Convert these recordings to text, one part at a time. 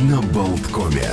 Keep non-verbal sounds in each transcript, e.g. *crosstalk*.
на Болткоме.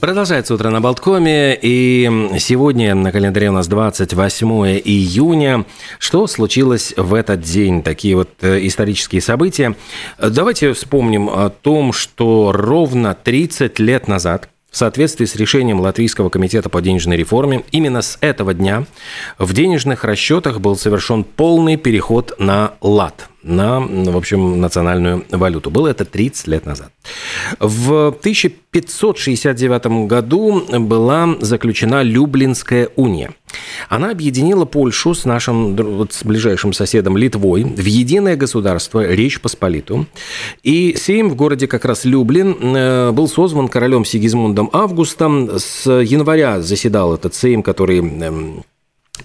Продолжается утро на Болткоме, и сегодня на календаре у нас 28 июня. Что случилось в этот день? Такие вот э, исторические события. Давайте вспомним о том, что ровно 30 лет назад, в соответствии с решением Латвийского комитета по денежной реформе, именно с этого дня в денежных расчетах был совершен полный переход на лат – на, в общем, национальную валюту. Было это 30 лет назад. В 1569 году была заключена Люблинская уния. Она объединила Польшу с нашим вот, с ближайшим соседом Литвой в единое государство Речь Посполиту. И Сейм в городе как раз Люблин э, был созван королем Сигизмундом Августом. С января заседал этот Сейм, который эм,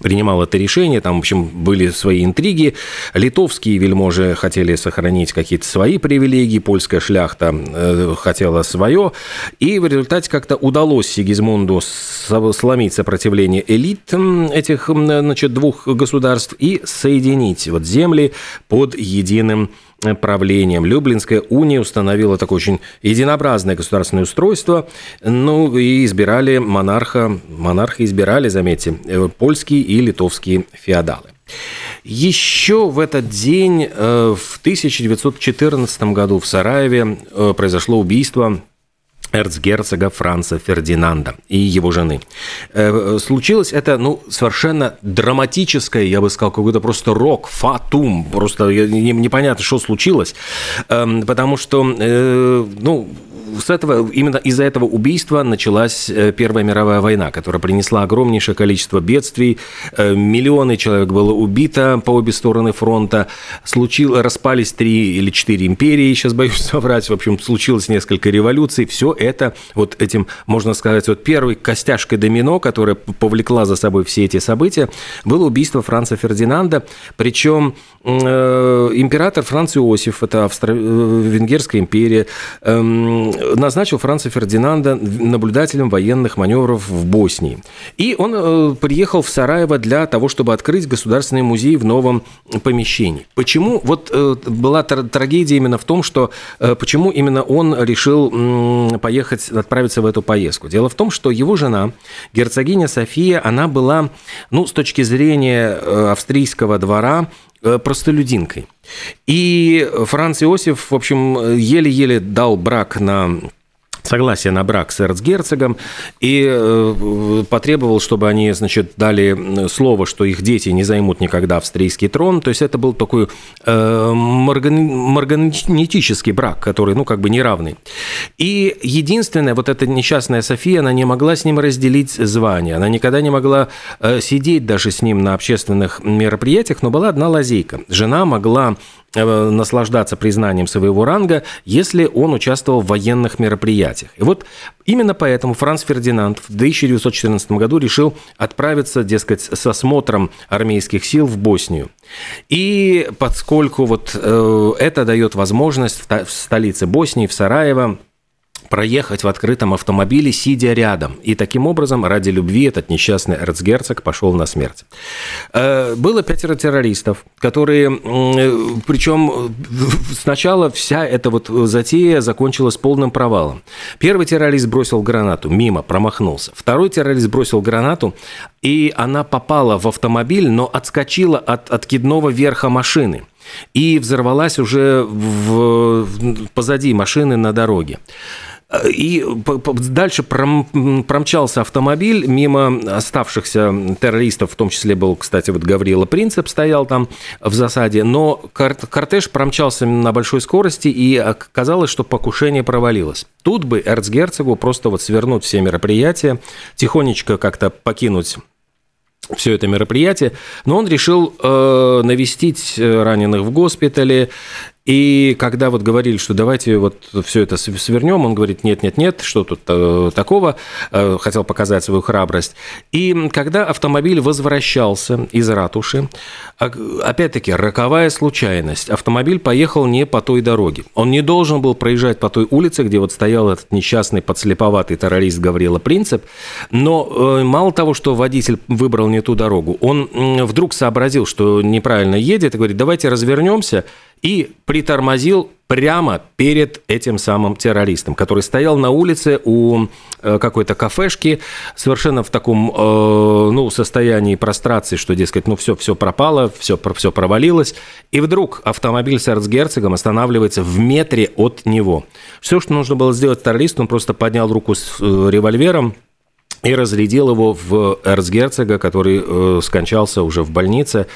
принимал это решение, там, в общем, были свои интриги. Литовские вельможи хотели сохранить какие-то свои привилегии, польская шляхта э, хотела свое, и в результате как-то удалось Сигизмунду сломить сопротивление элит этих, значит, двух государств и соединить вот земли под единым правлением. Люблинская уния установила такое очень единообразное государственное устройство, ну и избирали монарха, монарха избирали, заметьте, э, польские и литовские феодалы. Еще в этот день, э, в 1914 году в Сараеве э, произошло убийство эрцгерцога Франца Фердинанда и его жены. Э, случилось это, ну, совершенно драматическое, я бы сказал, какой-то просто рок, фатум, просто непонятно, что случилось, эм, потому что, э, ну, с этого, именно из-за этого убийства началась э, Первая мировая война, которая принесла огромнейшее количество бедствий. Э, миллионы человек было убито по обе стороны фронта. Случил, распались три или четыре империи, сейчас боюсь *laughs* соврать. В общем, случилось несколько революций. Все это вот этим, можно сказать, вот первой костяшкой домино, которая повлекла за собой все эти события, было убийство Франца Фердинанда. Причем э, император Франц Иосиф, это Австро-Венгерская империя, эм, назначил Франца Фердинанда наблюдателем военных маневров в Боснии. И он э, приехал в Сараево для того, чтобы открыть государственный музей в новом помещении. Почему? Вот э, была трагедия именно в том, что э, почему именно он решил поехать, отправиться в эту поездку. Дело в том, что его жена, герцогиня София, она была, ну, с точки зрения австрийского двора, простолюдинкой. И Франц Иосиф, в общем, еле-еле дал брак на согласие на брак с эрцгерцогом и э, потребовал, чтобы они, значит, дали слово, что их дети не займут никогда австрийский трон. То есть это был такой э, марганетический брак, который, ну, как бы неравный. И единственное, вот эта несчастная София, она не могла с ним разделить звание, она никогда не могла э, сидеть даже с ним на общественных мероприятиях, но была одна лазейка. Жена могла наслаждаться признанием своего ранга, если он участвовал в военных мероприятиях. И вот именно поэтому Франц Фердинанд в 1914 году решил отправиться, дескать, с осмотром армейских сил в Боснию. И поскольку вот э, это дает возможность в столице Боснии, в Сараево, проехать в открытом автомобиле, сидя рядом. И таким образом, ради любви, этот несчастный эрцгерцог пошел на смерть. Э, было пятеро террористов, которые, причем *laughs* сначала вся эта вот затея закончилась полным провалом. Первый террорист бросил гранату, мимо, промахнулся. Второй террорист бросил гранату, и она попала в автомобиль, но отскочила от откидного верха машины и взорвалась уже в, позади машины на дороге. И дальше промчался автомобиль. Мимо оставшихся террористов, в том числе был, кстати, вот Гаврила Принцип стоял там в засаде, но кортеж промчался на большой скорости, и оказалось, что покушение провалилось. Тут бы эрцгерцогу просто вот свернуть все мероприятия, тихонечко как-то покинуть все это мероприятие, но он решил э, навестить э, раненых в госпитале и когда вот говорили, что давайте вот все это свернем, он говорит, нет, нет, нет, что тут э, такого, э, хотел показать свою храбрость. И когда автомобиль возвращался из ратуши, опять-таки, роковая случайность, автомобиль поехал не по той дороге. Он не должен был проезжать по той улице, где вот стоял этот несчастный подслеповатый террорист Гаврила Принцип, но э, мало того, что водитель выбрал не ту дорогу, он вдруг сообразил, что неправильно едет, и говорит, давайте развернемся, и притормозил прямо перед этим самым террористом, который стоял на улице у э, какой-то кафешки, совершенно в таком э, ну, состоянии прострации, что, дескать, ну все, все пропало, все, все провалилось. И вдруг автомобиль с эрцгерцогом останавливается в метре от него. Все, что нужно было сделать террорист, он просто поднял руку с э, револьвером, и разрядил его в эрцгерцога, который э, скончался уже в больнице.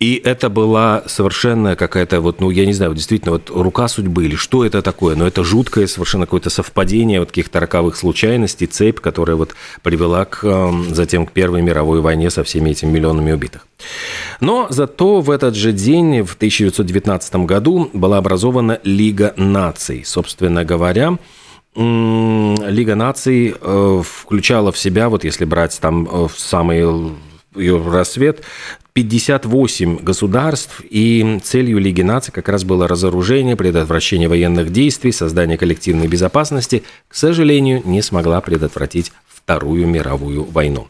И это была совершенно какая-то вот, ну, я не знаю, действительно, вот рука судьбы или что это такое, но это жуткое совершенно какое-то совпадение вот каких-то роковых случайностей, цепь, которая вот привела к, эм, затем к Первой мировой войне со всеми этими миллионами убитых. Но зато в этот же день, в 1919 году, была образована Лига наций. Собственно говоря, Лига наций э, включала в себя, вот если брать там э, самый ее рассвет, 58 государств, и целью Лиги наций как раз было разоружение, предотвращение военных действий, создание коллективной безопасности, к сожалению, не смогла предотвратить Вторую мировую войну.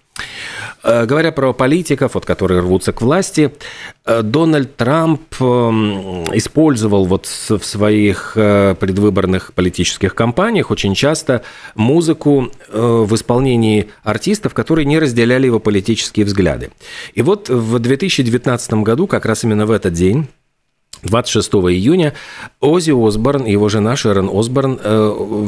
Э, говоря про политиков, вот, которые рвутся к власти, э, Дональд Трамп эм, использовал вот в своих э, предвыборных политических кампаниях очень часто музыку в исполнении артистов, которые не разделяли его политические взгляды. И вот в 2019 году, как раз именно в этот день, 26 июня Ози Осборн и его жена Шерон Осборн э,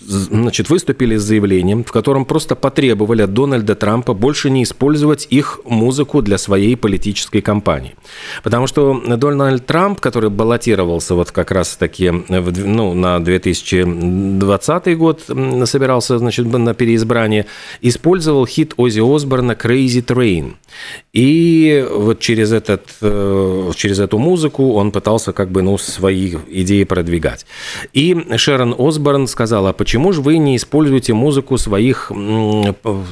значит, выступили с заявлением, в котором просто потребовали от Дональда Трампа больше не использовать их музыку для своей политической кампании. Потому что Дональд Трамп, который баллотировался вот как раз-таки ну, на 2020 год, собирался значит, на переизбрание, использовал хит Ози Осборна «Crazy Train». И вот через, этот, э, через эту музыку он пытался как бы, ну, свои идеи продвигать. И Шерон Осборн сказала, почему же вы не используете музыку своих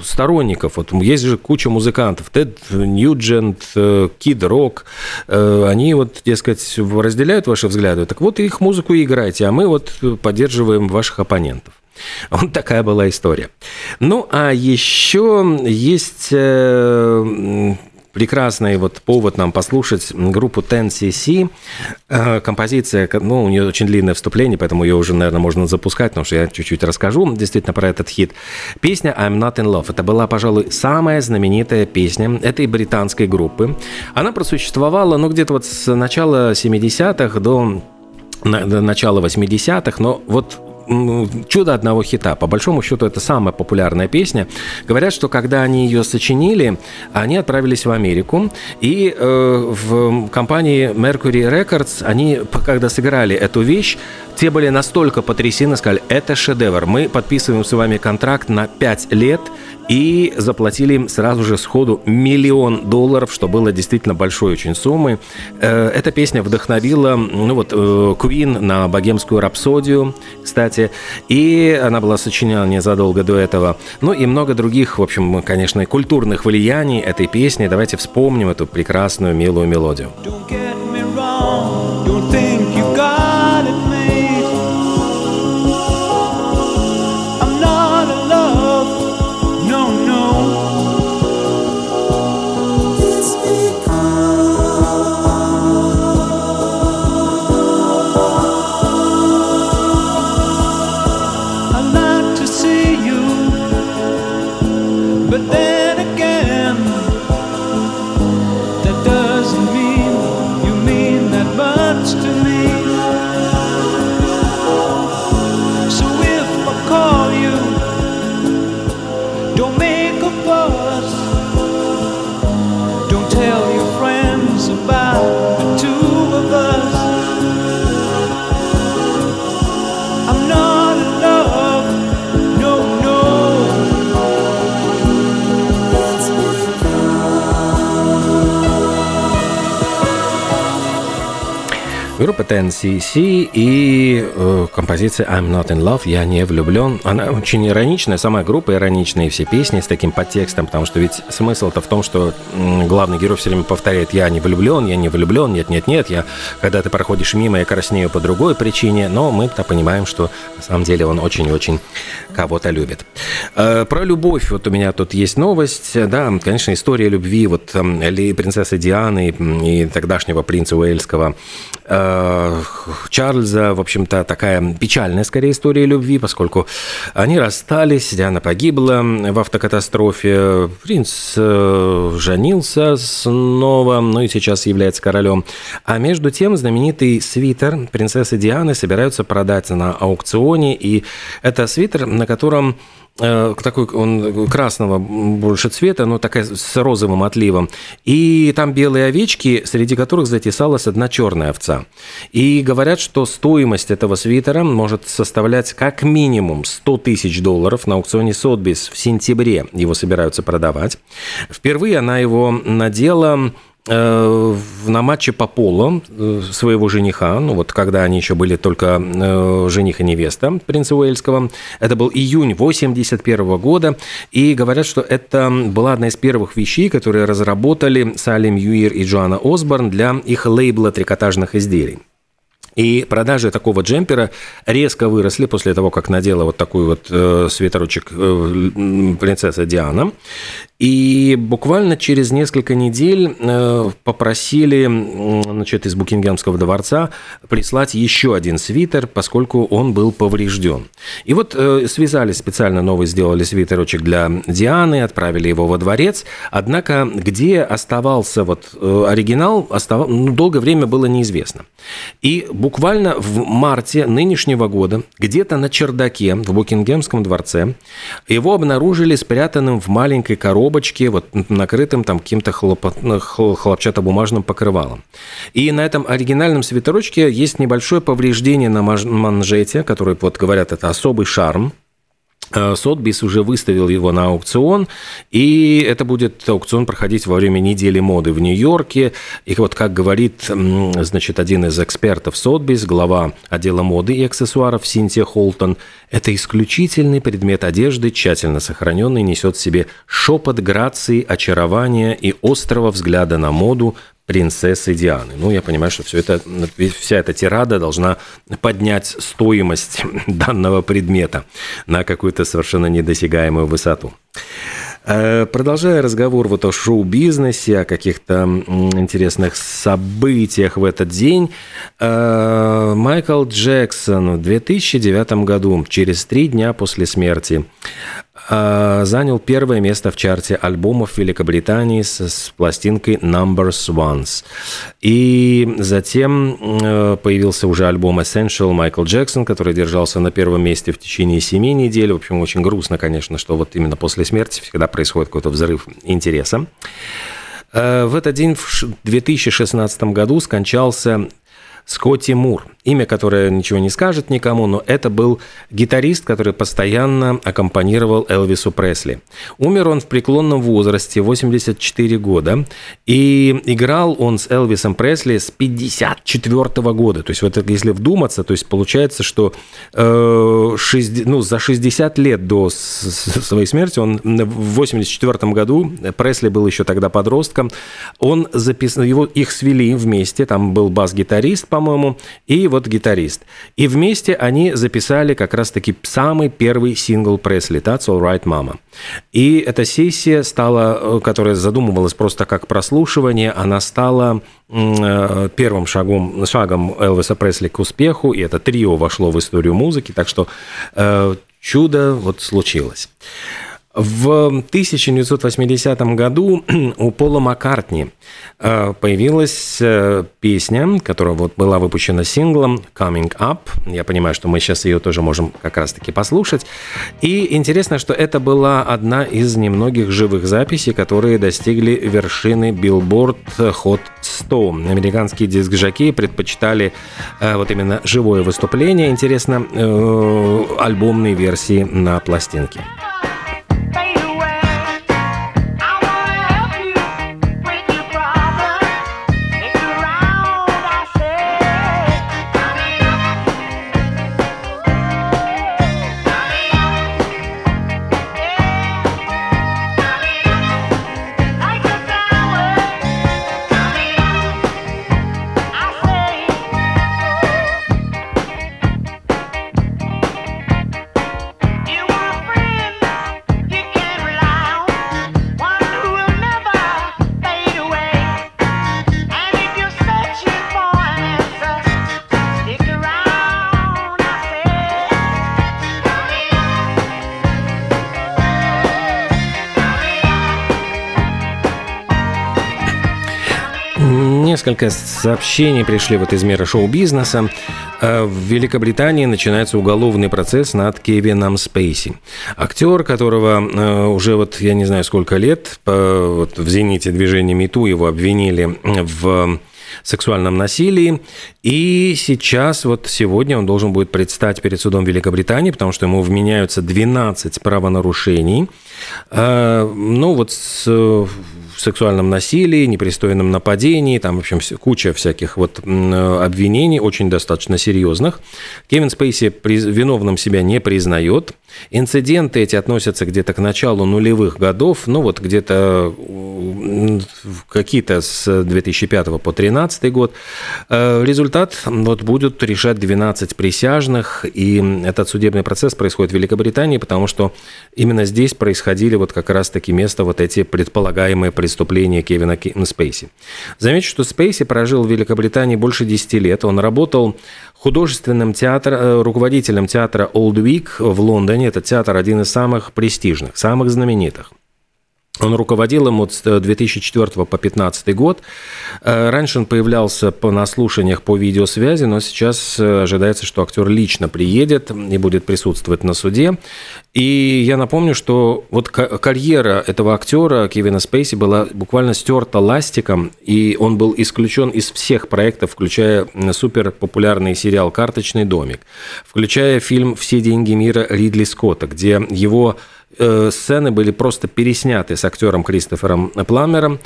сторонников? Вот есть же куча музыкантов, Тед Ньюджент, э, Кид Рок, э, они вот, дескать, разделяют ваши взгляды, так вот их музыку и играйте, а мы вот поддерживаем ваших оппонентов. Вот такая была история. Ну, а еще есть э, прекрасный вот повод нам послушать группу Ten CC. Э, композиция, ну, у нее очень длинное вступление, поэтому ее уже, наверное, можно запускать, потому что я чуть-чуть расскажу действительно про этот хит. Песня I'm Not In Love. Это была, пожалуй, самая знаменитая песня этой британской группы. Она просуществовала, ну, где-то вот с начала 70-х до начала 80-х, но вот чудо одного хита. По большому счету, это самая популярная песня. Говорят, что когда они ее сочинили, они отправились в Америку, и э, в компании Mercury Records они, когда сыграли эту вещь, те были настолько потрясены, сказали, это шедевр, мы подписываем с вами контракт на 5 лет, и заплатили им сразу же сходу миллион долларов, что было действительно большой очень суммой. Э, эта песня вдохновила ну вот, э, Queen на богемскую рапсодию, кстати, и она была сочинена незадолго до этого. Ну и много других, в общем, конечно, культурных влияний этой песни. Давайте вспомним эту прекрасную, милую мелодию. Группа TNCC и э, композиция I'm Not In Love, Я не влюблен. Она очень ироничная, сама группа ироничная, и все песни с таким подтекстом, потому что ведь смысл-то в том, что главный герой все время повторяет «Я не влюблен, я не влюблен, нет-нет-нет, я, когда ты проходишь мимо, я краснею по другой причине», но мы-то понимаем, что на самом деле он очень-очень кого-то любит. Э, про любовь, вот у меня тут есть новость, да, конечно, история любви вот принцессы Дианы и тогдашнего принца Уэльского э, Чарльза, в общем-то, такая печальная, скорее, история любви, поскольку они расстались, Диана погибла в автокатастрофе, принц э, женился снова, ну и сейчас является королем. А между тем знаменитый свитер принцессы Дианы собираются продать на аукционе, и это свитер, на котором Э, такой он красного больше цвета, но такая с розовым отливом. И там белые овечки, среди которых затесалась одна черная овца. И говорят, что стоимость этого свитера может составлять как минимум 100 тысяч долларов. На аукционе Сотбис в сентябре его собираются продавать. Впервые она его надела Э, на матче по полу э, своего жениха, ну вот когда они еще были только э, жених и невеста принца Уэльского, это был июнь 81 года, и говорят, что это была одна из первых вещей, которые разработали Салим Юир и Джоанна Осборн для их лейбла трикотажных изделий. И продажи такого джемпера резко выросли после того, как надела вот такой вот э, свитерочек э, принцесса Диана. И буквально через несколько недель э, попросили значит, из Букингемского дворца прислать еще один свитер, поскольку он был поврежден. И вот э, связались специально новый, сделали свитерочек для Дианы, отправили его во дворец. Однако, где оставался вот э, оригинал, остав... ну, долгое время было неизвестно. И буквально в марте нынешнего года, где-то на чердаке в Букингемском дворце, его обнаружили спрятанным в маленькой коробочке, вот накрытым там каким-то ну, хлопчатобумажным покрывалом. И на этом оригинальном свитерочке есть небольшое повреждение на манжете, который, вот говорят, это особый шарм, Сотбис уже выставил его на аукцион, и это будет аукцион проходить во время недели моды в Нью-Йорке. И вот как говорит, значит, один из экспертов Сотбис, глава отдела моды и аксессуаров Синтия Холтон, это исключительный предмет одежды, тщательно сохраненный, несет в себе шепот грации, очарования и острого взгляда на моду, принцессы Дианы. Ну, я понимаю, что все это, вся эта тирада должна поднять стоимость *laughs* данного предмета на какую-то совершенно недосягаемую высоту. Э, продолжая разговор вот о шоу-бизнесе, о каких-то интересных событиях в этот день, э, Майкл Джексон в 2009 году, через три дня после смерти, занял первое место в чарте альбомов Великобритании с, с пластинкой Numbers Ones. И затем э, появился уже альбом Essential Майкл Джексон, который держался на первом месте в течение семи недель. В общем, очень грустно, конечно, что вот именно после смерти всегда происходит какой-то взрыв интереса. Э, в этот день, в 2016 году, скончался Скотти Мур. Имя, которое ничего не скажет никому, но это был гитарист, который постоянно аккомпанировал Элвису Пресли. Умер он в преклонном возрасте, 84 года, и играл он с Элвисом Пресли с 54 года. То есть вот если вдуматься, то есть получается, что э, 60, ну, за 60 лет до своей смерти, он в 84 году, Пресли был еще тогда подростком, он записал, его, их свели вместе, там был бас-гитарист, по-моему, и вот гитарист. И вместе они записали как раз-таки самый первый сингл Пресли «That's All Right, Mama». И эта сессия стала, э, которая задумывалась просто как прослушивание, она стала э, первым шагом, шагом Элвиса Пресли к успеху, и это трио вошло в историю музыки, так что э, чудо вот случилось. В 1980 году *clears throat* у Пола Маккартни э, появилась э, песня, которая вот была выпущена синглом «Coming Up». Я понимаю, что мы сейчас ее тоже можем как раз-таки послушать. И интересно, что это была одна из немногих живых записей, которые достигли вершины Billboard Hot 100. Американские диск-жокеи предпочитали э, вот именно живое выступление, интересно, альбомной версии на пластинке. Несколько сообщений пришли вот из мира шоу-бизнеса. Э, в Великобритании начинается уголовный процесс над Кевином Спейси. Актер, которого э, уже вот я не знаю сколько лет, вот в зените движения МИТУ его обвинили в сексуальном насилии. И сейчас, вот сегодня он должен будет предстать перед судом Великобритании, потому что ему вменяются 12 правонарушений. Э, ну, вот с в сексуальном насилии, непристойном нападении, там, в общем, куча всяких вот обвинений, очень достаточно серьезных. Кевин Спейси виновным себя не признает. Инциденты эти относятся где-то к началу нулевых годов, ну вот где-то какие-то с 2005 по 2013 год. Э, результат вот будут решать 12 присяжных, и этот судебный процесс происходит в Великобритании, потому что именно здесь происходили вот как раз-таки место вот эти предполагаемые преступления Кевина Спейси. Замечу, что Спейси прожил в Великобритании больше 10 лет. Он работал художественным театром, э, руководителем театра Old Week в Лондоне. Это театр один из самых престижных, самых знаменитых. Он руководил им с 2004 по 2015 год. Э, раньше он появлялся по наслушаниях по видеосвязи, но сейчас э, ожидается, что актер лично приедет и будет присутствовать на суде. И я напомню, что вот карьера этого актера Кевина Спейси была буквально стерта ластиком, и он был исключен из всех проектов, включая супер популярный сериал «Карточный домик», включая фильм «Все деньги мира» Ридли Скотта, где его Э, сцены были просто пересняты с актером Кристофером Пламером.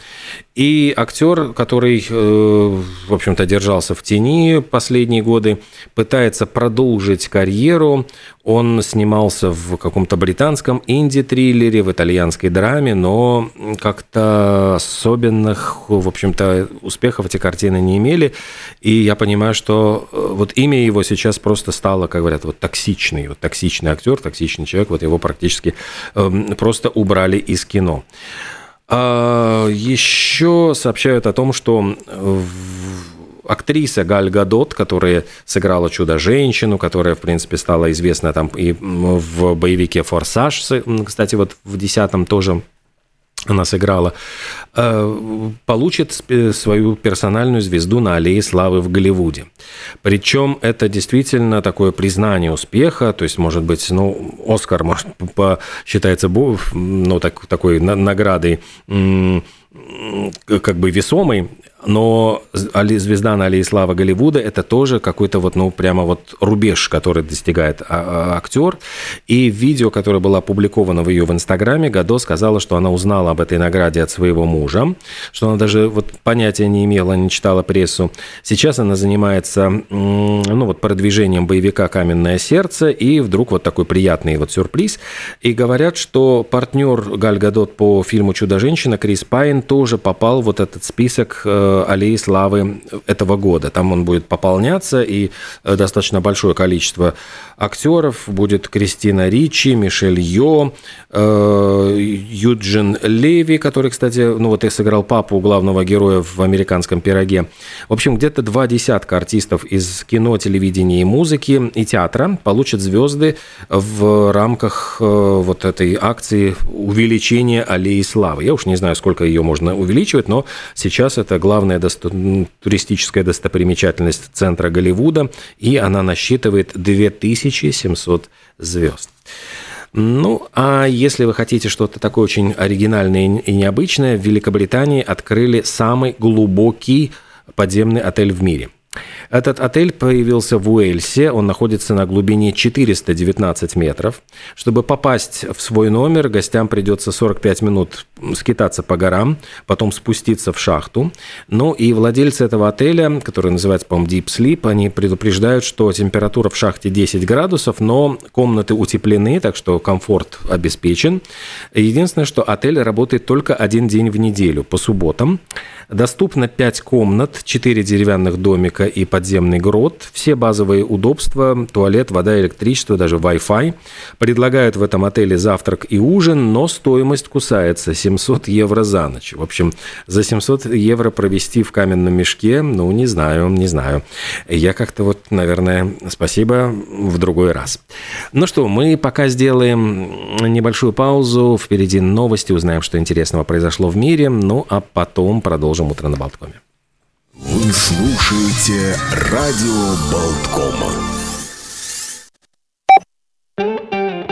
И актер, который, э, в общем-то, держался в тени последние годы, пытается продолжить карьеру. Он снимался в каком-то британском инди-триллере, в итальянской драме, но как-то особенных, в общем-то, успехов эти картины не имели. И я понимаю, что э, вот имя его сейчас просто стало, как говорят, вот токсичный, вот токсичный актер, токсичный человек, вот его практически эм, просто убрали из кино. А, еще сообщают о том, что актриса Галь Гадот, которая сыграла «Чудо-женщину», которая, в принципе, стала известна там и в боевике «Форсаж», кстати, вот в десятом тоже она сыграла, э, получит свою персональную звезду на аллее славы в Голливуде. Причем это действительно такое признание успеха, то есть, может быть, ну, Оскар, может, считается ну, так, такой наградой как бы весомой, но звезда на аллее славы Голливуда – это тоже какой-то вот, ну, прямо вот рубеж, который достигает а, а, актер. И в видео, которое было опубликовано в ее в Инстаграме, Гадо сказала, что она узнала об этой награде от своего мужа, что она даже вот понятия не имела, не читала прессу. Сейчас она занимается, ну, вот продвижением боевика «Каменное сердце», и вдруг вот такой приятный вот сюрприз. И говорят, что партнер Галь Гадот по фильму «Чудо-женщина» Крис Пайн тоже попал в вот этот список э, аллеи славы этого года. Там он будет пополняться, и э, достаточно большое количество актеров. Будет Кристина Ричи, Мишель Йо, э, Юджин Леви, который, кстати, ну вот и сыграл папу главного героя в «Американском пироге». В общем, где-то два десятка артистов из кино, телевидения и музыки и театра получат звезды в рамках э, вот этой акции увеличения аллеи славы. Я уж не знаю, сколько ее можно увеличивать, но сейчас это главное главная досто... туристическая достопримечательность центра Голливуда, и она насчитывает 2700 звезд. Ну, а если вы хотите что-то такое очень оригинальное и необычное, в Великобритании открыли самый глубокий подземный отель в мире – этот отель появился в Уэльсе, он находится на глубине 419 метров. Чтобы попасть в свой номер, гостям придется 45 минут скитаться по горам, потом спуститься в шахту. Ну и владельцы этого отеля, который называется, по-моему, Deep Sleep, они предупреждают, что температура в шахте 10 градусов, но комнаты утеплены, так что комфорт обеспечен. Единственное, что отель работает только один день в неделю, по субботам. Доступно 5 комнат, 4 деревянных домика и подземный грот. Все базовые удобства, туалет, вода, электричество, даже Wi-Fi. Предлагают в этом отеле завтрак и ужин, но стоимость кусается 700 евро за ночь. В общем, за 700 евро провести в каменном мешке, ну, не знаю, не знаю. Я как-то вот, наверное, спасибо в другой раз. Ну что, мы пока сделаем небольшую паузу. Впереди новости, узнаем, что интересного произошло в мире. Ну, а потом продолжим утро на Болткоме. Вы слушаете радио Болткома.